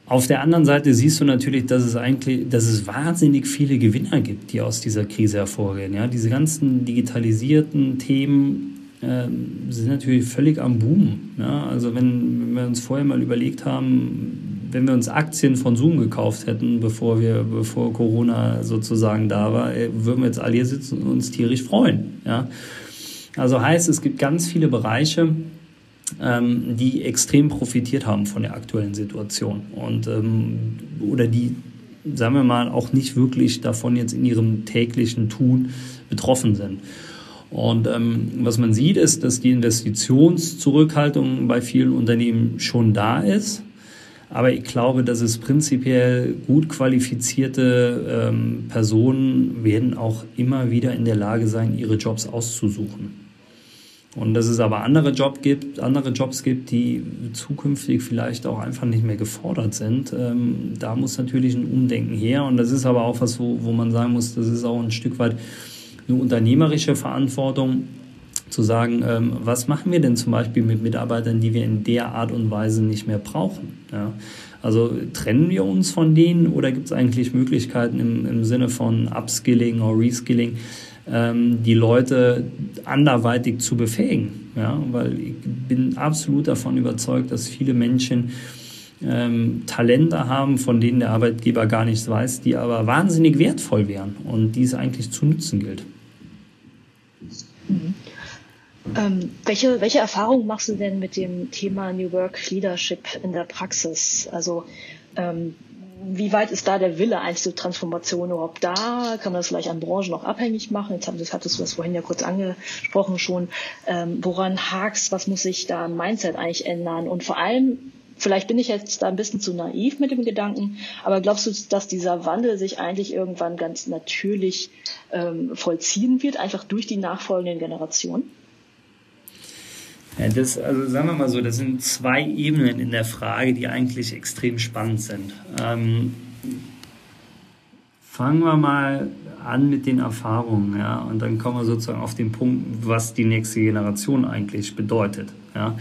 auf der anderen Seite siehst du natürlich, dass es eigentlich, dass es wahnsinnig viele Gewinner gibt, die aus dieser Krise hervorgehen. Ja, diese ganzen digitalisierten Themen äh, sind natürlich völlig am Boom. Ja, also wenn, wenn wir uns vorher mal überlegt haben, wenn wir uns Aktien von Zoom gekauft hätten, bevor wir, bevor Corona sozusagen da war, äh, würden wir jetzt alle hier sitzen und uns tierisch freuen. Ja, also heißt, es gibt ganz viele Bereiche, ähm, die extrem profitiert haben von der aktuellen Situation und ähm, oder die, sagen wir mal, auch nicht wirklich davon jetzt in ihrem täglichen Tun betroffen sind. Und ähm, was man sieht, ist, dass die Investitionszurückhaltung bei vielen Unternehmen schon da ist. Aber ich glaube, dass es prinzipiell gut qualifizierte ähm, Personen werden auch immer wieder in der Lage sein, ihre Jobs auszusuchen. Und dass es aber andere, Job gibt, andere Jobs gibt, die zukünftig vielleicht auch einfach nicht mehr gefordert sind. Ähm, da muss natürlich ein Umdenken her. Und das ist aber auch was, wo, wo man sagen muss, das ist auch ein Stück weit eine unternehmerische Verantwortung, zu sagen, ähm, was machen wir denn zum Beispiel mit Mitarbeitern, die wir in der Art und Weise nicht mehr brauchen. Ja? Also trennen wir uns von denen oder gibt es eigentlich Möglichkeiten im, im Sinne von Upskilling oder Reskilling, ähm, die Leute anderweitig zu befähigen. Ja? Weil ich bin absolut davon überzeugt, dass viele Menschen ähm, Talente haben, von denen der Arbeitgeber gar nichts weiß, die aber wahnsinnig wertvoll wären und die es eigentlich zu nützen gilt. Mhm. Ähm, welche, welche Erfahrungen machst du denn mit dem Thema New Work Leadership in der Praxis? Also ähm, wie weit ist da der Wille, eigentlich zur Transformation überhaupt da? Kann man das vielleicht an Branchen noch abhängig machen? Jetzt das hattest du das vorhin ja kurz angesprochen schon. Ähm, woran hakst? Was muss sich da im Mindset eigentlich ändern? Und vor allem, vielleicht bin ich jetzt da ein bisschen zu naiv mit dem Gedanken, aber glaubst du, dass dieser Wandel sich eigentlich irgendwann ganz natürlich ähm, vollziehen wird, einfach durch die nachfolgenden Generationen? Ja, das, also sagen wir mal so, das sind zwei Ebenen in der Frage, die eigentlich extrem spannend sind. Ähm, fangen wir mal an mit den Erfahrungen, ja, und dann kommen wir sozusagen auf den Punkt, was die nächste Generation eigentlich bedeutet, ja.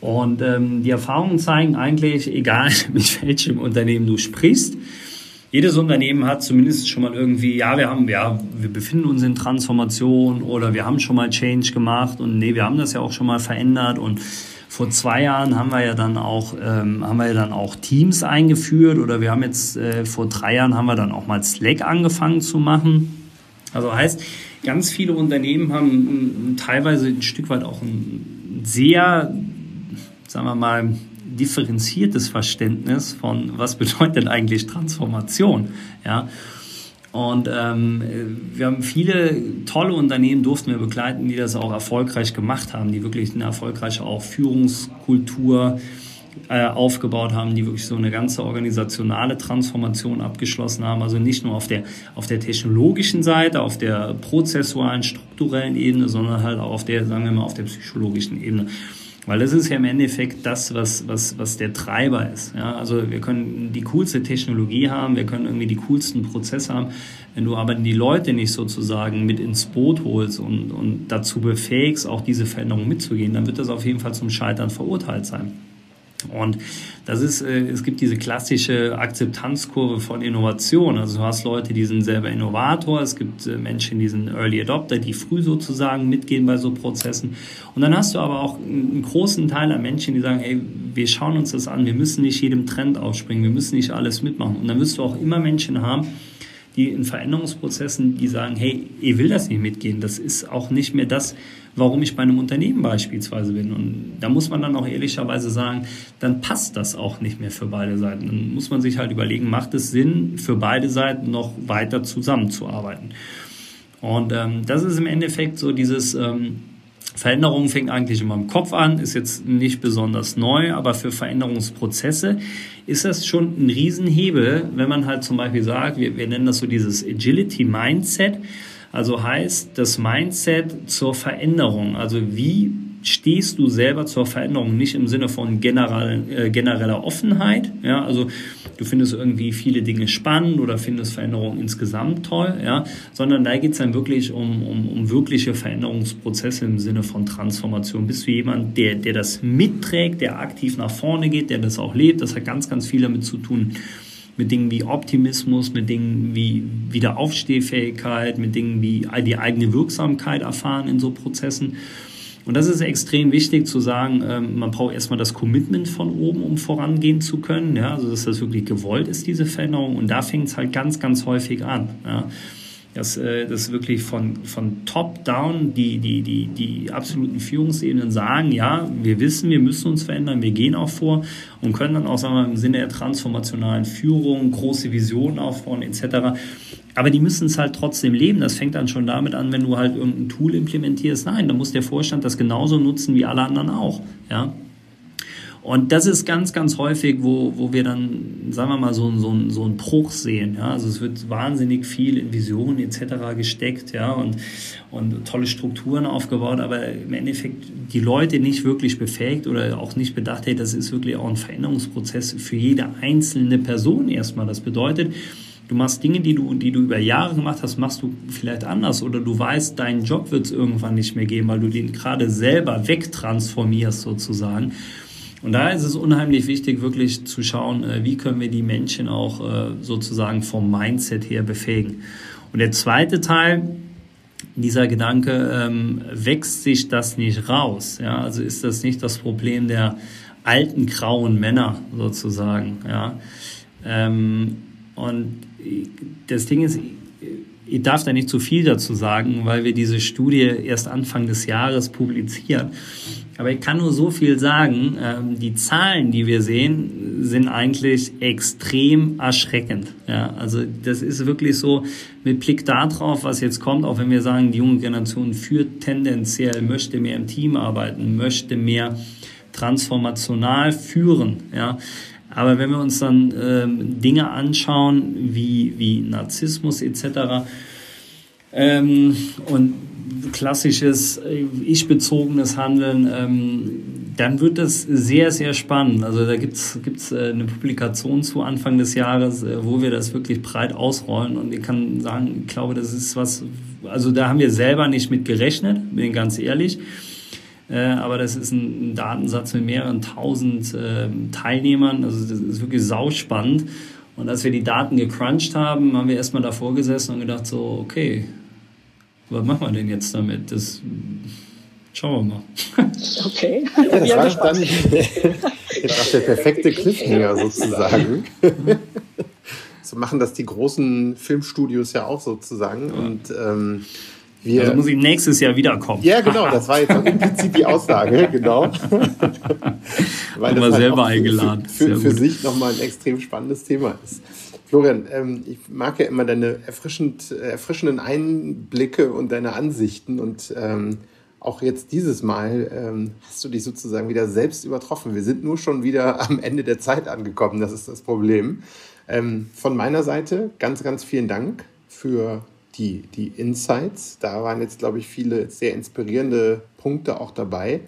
Und ähm, die Erfahrungen zeigen eigentlich, egal mit welchem Unternehmen du sprichst, jedes Unternehmen hat zumindest schon mal irgendwie, ja, wir haben, ja, wir befinden uns in Transformation oder wir haben schon mal Change gemacht und nee, wir haben das ja auch schon mal verändert und vor zwei Jahren haben wir ja dann auch, ähm, haben wir ja dann auch Teams eingeführt oder wir haben jetzt äh, vor drei Jahren haben wir dann auch mal Slack angefangen zu machen. Also heißt, ganz viele Unternehmen haben teilweise ein Stück weit auch ein sehr, sagen wir mal, differenziertes Verständnis von, was bedeutet eigentlich Transformation. Ja? Und ähm, wir haben viele tolle Unternehmen durften wir begleiten, die das auch erfolgreich gemacht haben, die wirklich eine erfolgreiche auch Führungskultur äh, aufgebaut haben, die wirklich so eine ganze organisationale Transformation abgeschlossen haben. Also nicht nur auf der, auf der technologischen Seite, auf der prozessualen, strukturellen Ebene, sondern halt auch auf der, sagen wir mal, auf der psychologischen Ebene. Weil das ist ja im Endeffekt das, was, was, was der Treiber ist. Ja? Also wir können die coolste Technologie haben, wir können irgendwie die coolsten Prozesse haben. Wenn du aber die Leute nicht sozusagen mit ins Boot holst und, und dazu befähigst, auch diese Veränderung mitzugehen, dann wird das auf jeden Fall zum Scheitern verurteilt sein. Und das ist, äh, es gibt diese klassische Akzeptanzkurve von Innovation. Also du hast Leute, die sind selber Innovator, es gibt äh, Menschen, die sind Early Adopter, die früh sozusagen mitgehen bei so Prozessen. Und dann hast du aber auch einen großen Teil an Menschen, die sagen, ey, wir schauen uns das an, wir müssen nicht jedem Trend aufspringen, wir müssen nicht alles mitmachen. Und dann wirst du auch immer Menschen haben, die in Veränderungsprozessen, die sagen, hey, ich will das nicht mitgehen. Das ist auch nicht mehr das, warum ich bei einem Unternehmen beispielsweise bin. Und da muss man dann auch ehrlicherweise sagen, dann passt das auch nicht mehr für beide Seiten. Dann muss man sich halt überlegen, macht es Sinn, für beide Seiten noch weiter zusammenzuarbeiten. Und ähm, das ist im Endeffekt so dieses... Ähm, Veränderung fängt eigentlich immer im Kopf an, ist jetzt nicht besonders neu, aber für Veränderungsprozesse ist das schon ein Riesenhebel, wenn man halt zum Beispiel sagt, wir, wir nennen das so dieses Agility Mindset, also heißt das Mindset zur Veränderung, also wie stehst du selber zur Veränderung, nicht im Sinne von generell, äh, genereller Offenheit, ja, also du findest irgendwie viele Dinge spannend oder findest Veränderungen insgesamt toll, ja, sondern da geht es dann wirklich um, um, um wirkliche Veränderungsprozesse im Sinne von Transformation. Bist du jemand, der, der das mitträgt, der aktiv nach vorne geht, der das auch lebt? Das hat ganz, ganz viel damit zu tun, mit Dingen wie Optimismus, mit Dingen wie Wiederaufstehfähigkeit, mit Dingen wie die eigene Wirksamkeit erfahren in so Prozessen. Und das ist extrem wichtig zu sagen, ähm, man braucht erstmal das Commitment von oben, um vorangehen zu können. Ja, also dass das wirklich gewollt ist, diese Veränderung. Und da fängt es halt ganz, ganz häufig an. Ja dass äh, das wirklich von, von top down die, die, die, die absoluten Führungsebenen sagen, ja, wir wissen, wir müssen uns verändern, wir gehen auch vor und können dann auch sagen wir, im Sinne der transformationalen Führung große Visionen aufbauen etc. Aber die müssen es halt trotzdem leben. Das fängt dann schon damit an, wenn du halt irgendein Tool implementierst. Nein, dann muss der Vorstand das genauso nutzen wie alle anderen auch. Ja? Und das ist ganz, ganz häufig, wo, wo wir dann, sagen wir mal, so, so, so einen Bruch sehen. Ja? Also es wird wahnsinnig viel in Visionen etc. gesteckt ja? und, und tolle Strukturen aufgebaut, aber im Endeffekt die Leute nicht wirklich befähigt oder auch nicht bedacht, hey, das ist wirklich auch ein Veränderungsprozess für jede einzelne Person erstmal. Das bedeutet, Du machst Dinge, die du, die du über Jahre gemacht hast, machst du vielleicht anders oder du weißt, deinen Job wird es irgendwann nicht mehr geben, weil du den gerade selber wegtransformierst sozusagen. Und da ist es unheimlich wichtig, wirklich zu schauen, äh, wie können wir die Menschen auch äh, sozusagen vom Mindset her befähigen. Und der zweite Teil, dieser Gedanke, ähm, wächst sich das nicht raus? Ja, also ist das nicht das Problem der alten grauen Männer sozusagen? Ja, ähm, und das Ding ist, ich darf da nicht zu viel dazu sagen, weil wir diese Studie erst Anfang des Jahres publizieren. Aber ich kann nur so viel sagen, ähm, die Zahlen, die wir sehen, sind eigentlich extrem erschreckend. Ja, also das ist wirklich so mit Blick darauf, was jetzt kommt, auch wenn wir sagen, die junge Generation führt tendenziell, möchte mehr im Team arbeiten, möchte mehr transformational führen. Ja, aber wenn wir uns dann ähm, Dinge anschauen wie, wie Narzissmus etc. Ähm, und klassisches äh, ich-bezogenes Handeln, ähm, dann wird das sehr, sehr spannend. Also da gibt's gibt's äh, eine Publikation zu Anfang des Jahres, äh, wo wir das wirklich breit ausrollen. Und ich kann sagen, ich glaube, das ist was, also da haben wir selber nicht mit gerechnet, bin ganz ehrlich. Äh, aber das ist ein, Datensatz mit mehreren tausend äh, Teilnehmern. Also das ist wirklich sauspannend. Und als wir die Daten gecrunched haben, haben wir erstmal davor gesessen und gedacht so, okay, was machen wir denn jetzt damit? Das schauen wir mal. Okay. Ja, das war dann jetzt auch der perfekte Cliffhanger sozusagen. so machen das die großen Filmstudios ja auch sozusagen. Und ähm, wir, also muss ich nächstes Jahr wiederkommen. Ja, genau, das war jetzt auch implizit die Aussage, genau. Weil das halt selber eingeladen. Für, für, für sich nochmal ein extrem spannendes Thema ist. Florian, ähm, ich mag ja immer deine erfrischend, erfrischenden Einblicke und deine Ansichten und ähm, auch jetzt dieses Mal ähm, hast du dich sozusagen wieder selbst übertroffen. Wir sind nur schon wieder am Ende der Zeit angekommen, das ist das Problem. Ähm, von meiner Seite ganz, ganz vielen Dank für die, die Insights. Da waren jetzt, glaube ich, viele sehr inspirierende Punkte auch dabei,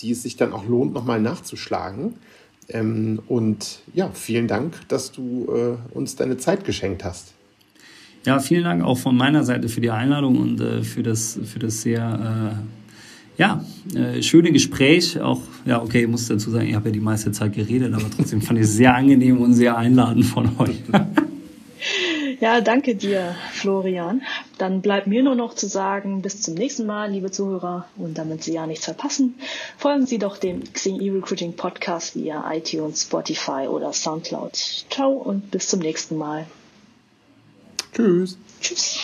die es sich dann auch lohnt, nochmal nachzuschlagen. Ähm, und ja, vielen Dank, dass du äh, uns deine Zeit geschenkt hast. Ja, vielen Dank auch von meiner Seite für die Einladung und äh, für, das, für das sehr äh, ja, äh, schöne Gespräch. Auch, ja, okay, ich muss dazu sagen, ich habe ja die meiste Zeit geredet, aber trotzdem fand ich es sehr angenehm und sehr einladend von euch. Ja, danke dir, Florian. Dann bleibt mir nur noch zu sagen, bis zum nächsten Mal, liebe Zuhörer. Und damit Sie ja nichts verpassen, folgen Sie doch dem Xing E-Recruiting Podcast via iTunes, Spotify oder Soundcloud. Ciao und bis zum nächsten Mal. Tschüss. Tschüss.